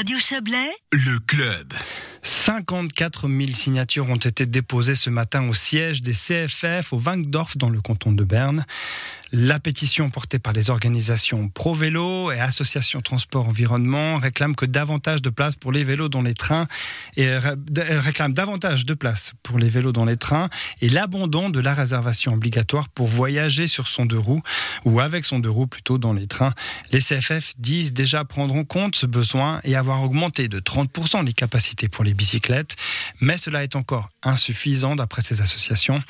Radio Chablais, le club. 54 000 signatures ont été déposées ce matin au siège des CFF au Wankdorf dans le canton de Berne. La pétition portée par les organisations Pro Vélo et Association Transport Environnement réclame que davantage de places pour les vélos dans les trains et réclame davantage de pour les vélos dans les trains et l'abandon de la réservation obligatoire pour voyager sur son deux roues ou avec son deux roues plutôt dans les trains. Les CFF disent déjà prendre en compte ce besoin et avoir augmenté de 30% les capacités pour les bicyclettes, mais cela est encore insuffisant d'après ces associations.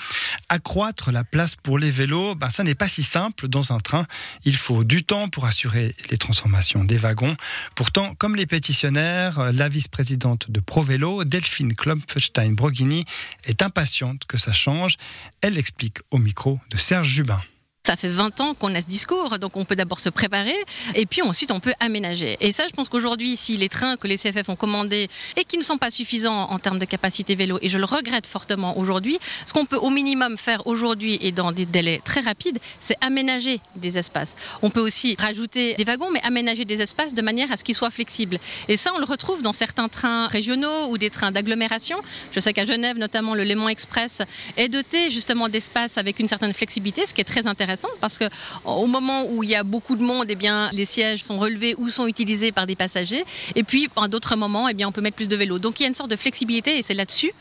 Accroître la place pour les vélos, ben, ça n'est pas si simple dans un train. Il faut du temps pour assurer les transformations des wagons. Pourtant, comme les pétitionnaires, la vice-présidente de ProVélo, Delphine Klumpfstein-Broghini, est impatiente que ça change. Elle explique au micro de Serge Jubin. Ça fait 20 ans qu'on a ce discours, donc on peut d'abord se préparer et puis ensuite on peut aménager. Et ça, je pense qu'aujourd'hui, si les trains que les CFF ont commandés et qui ne sont pas suffisants en termes de capacité vélo, et je le regrette fortement aujourd'hui, ce qu'on peut au minimum faire aujourd'hui et dans des délais très rapides, c'est aménager des espaces. On peut aussi rajouter des wagons, mais aménager des espaces de manière à ce qu'ils soient flexibles. Et ça, on le retrouve dans certains trains régionaux ou des trains d'agglomération. Je sais qu'à Genève, notamment, le Léman Express est doté justement d'espaces avec une certaine flexibilité, ce qui est très intéressant parce que au moment où il y a beaucoup de monde, eh les sièges sont relevés ou sont utilisés par des passagers. Et puis, à d'autres moments, eh on peut mettre plus de vélos. Donc, il y a une sorte de flexibilité et c'est là-dessus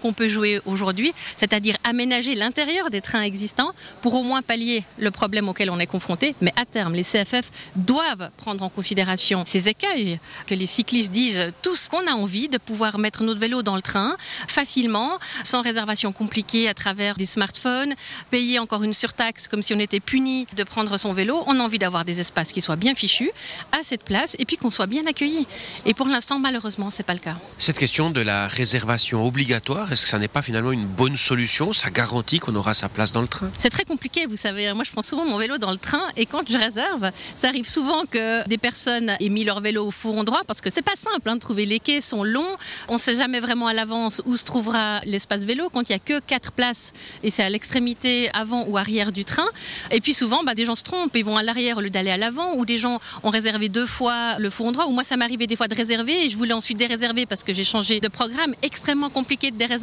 qu'on peut jouer aujourd'hui, c'est-à-dire aménager l'intérieur des trains existants pour au moins pallier le problème auquel on est confronté. Mais à terme, les CFF doivent prendre en considération ces écueils que les cyclistes disent tous qu'on a envie de pouvoir mettre notre vélo dans le train facilement, sans réservation compliquée à travers des smartphones, payer encore une surtaxe comme si on était puni de prendre son vélo. On a envie d'avoir des espaces qui soient bien fichus, à cette place, et puis qu'on soit bien accueillis. Et pour l'instant, malheureusement, c'est pas le cas. Cette question de la réservation obligatoire, est-ce que ça n'est pas finalement une bonne solution? Ça garantit qu'on aura sa place dans le train? C'est très compliqué, vous savez. Moi, je prends souvent mon vélo dans le train et quand je réserve, ça arrive souvent que des personnes aient mis leur vélo au fond endroit parce que c'est pas simple hein, de trouver. Les quais sont longs, on ne sait jamais vraiment à l'avance où se trouvera l'espace vélo quand il n'y a que quatre places et c'est à l'extrémité avant ou arrière du train. Et puis souvent, bah, des gens se trompent, ils vont à l'arrière au lieu d'aller à l'avant ou des gens ont réservé deux fois le fond endroit. Ou moi, ça m'arrivait des fois de réserver et je voulais ensuite déréserver parce que j'ai changé de programme. Extrêmement compliqué de déréserver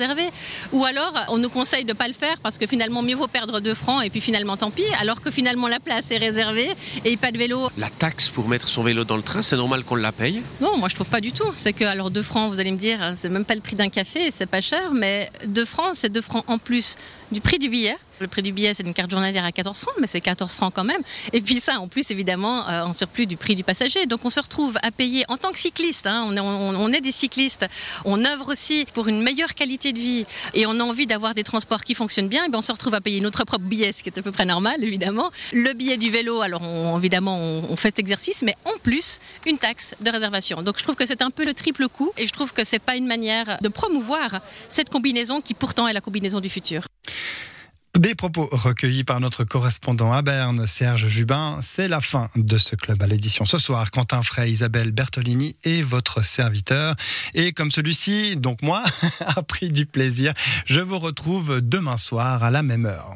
ou alors, on nous conseille de ne pas le faire parce que finalement, mieux vaut perdre 2 francs et puis finalement, tant pis. Alors que finalement, la place est réservée et pas de vélo. La taxe pour mettre son vélo dans le train, c'est normal qu'on la paye? Non, moi je trouve pas du tout. C'est que, alors 2 francs, vous allez me dire, c'est même pas le prix d'un café, c'est pas cher, mais 2 francs, c'est 2 francs en plus du prix du billet. Le prix du billet, c'est une carte journalière à 14 francs, mais c'est 14 francs quand même. Et puis ça, en plus, évidemment, euh, en surplus du prix du passager. Donc on se retrouve à payer en tant que cycliste. Hein, on, est, des cyclistes. On œuvre aussi pour une meilleure qualité de vie et on a envie d'avoir des transports qui fonctionnent bien. Et bien on se retrouve à payer notre propre billet, ce qui est à peu près normal, évidemment. Le billet du vélo, alors évidemment, on, fait cet exercice, mais en plus, une taxe de réservation. Donc je trouve que c'est un peu le triple coût et je trouve que c'est pas une manière de promouvoir cette combinaison qui pourtant est la combinaison du futur. Des propos recueillis par notre correspondant à Berne, Serge Jubin. C'est la fin de ce club à l'édition ce soir. Quentin Frey, Isabelle Bertolini et votre serviteur. Et comme celui-ci, donc moi, a pris du plaisir, je vous retrouve demain soir à la même heure.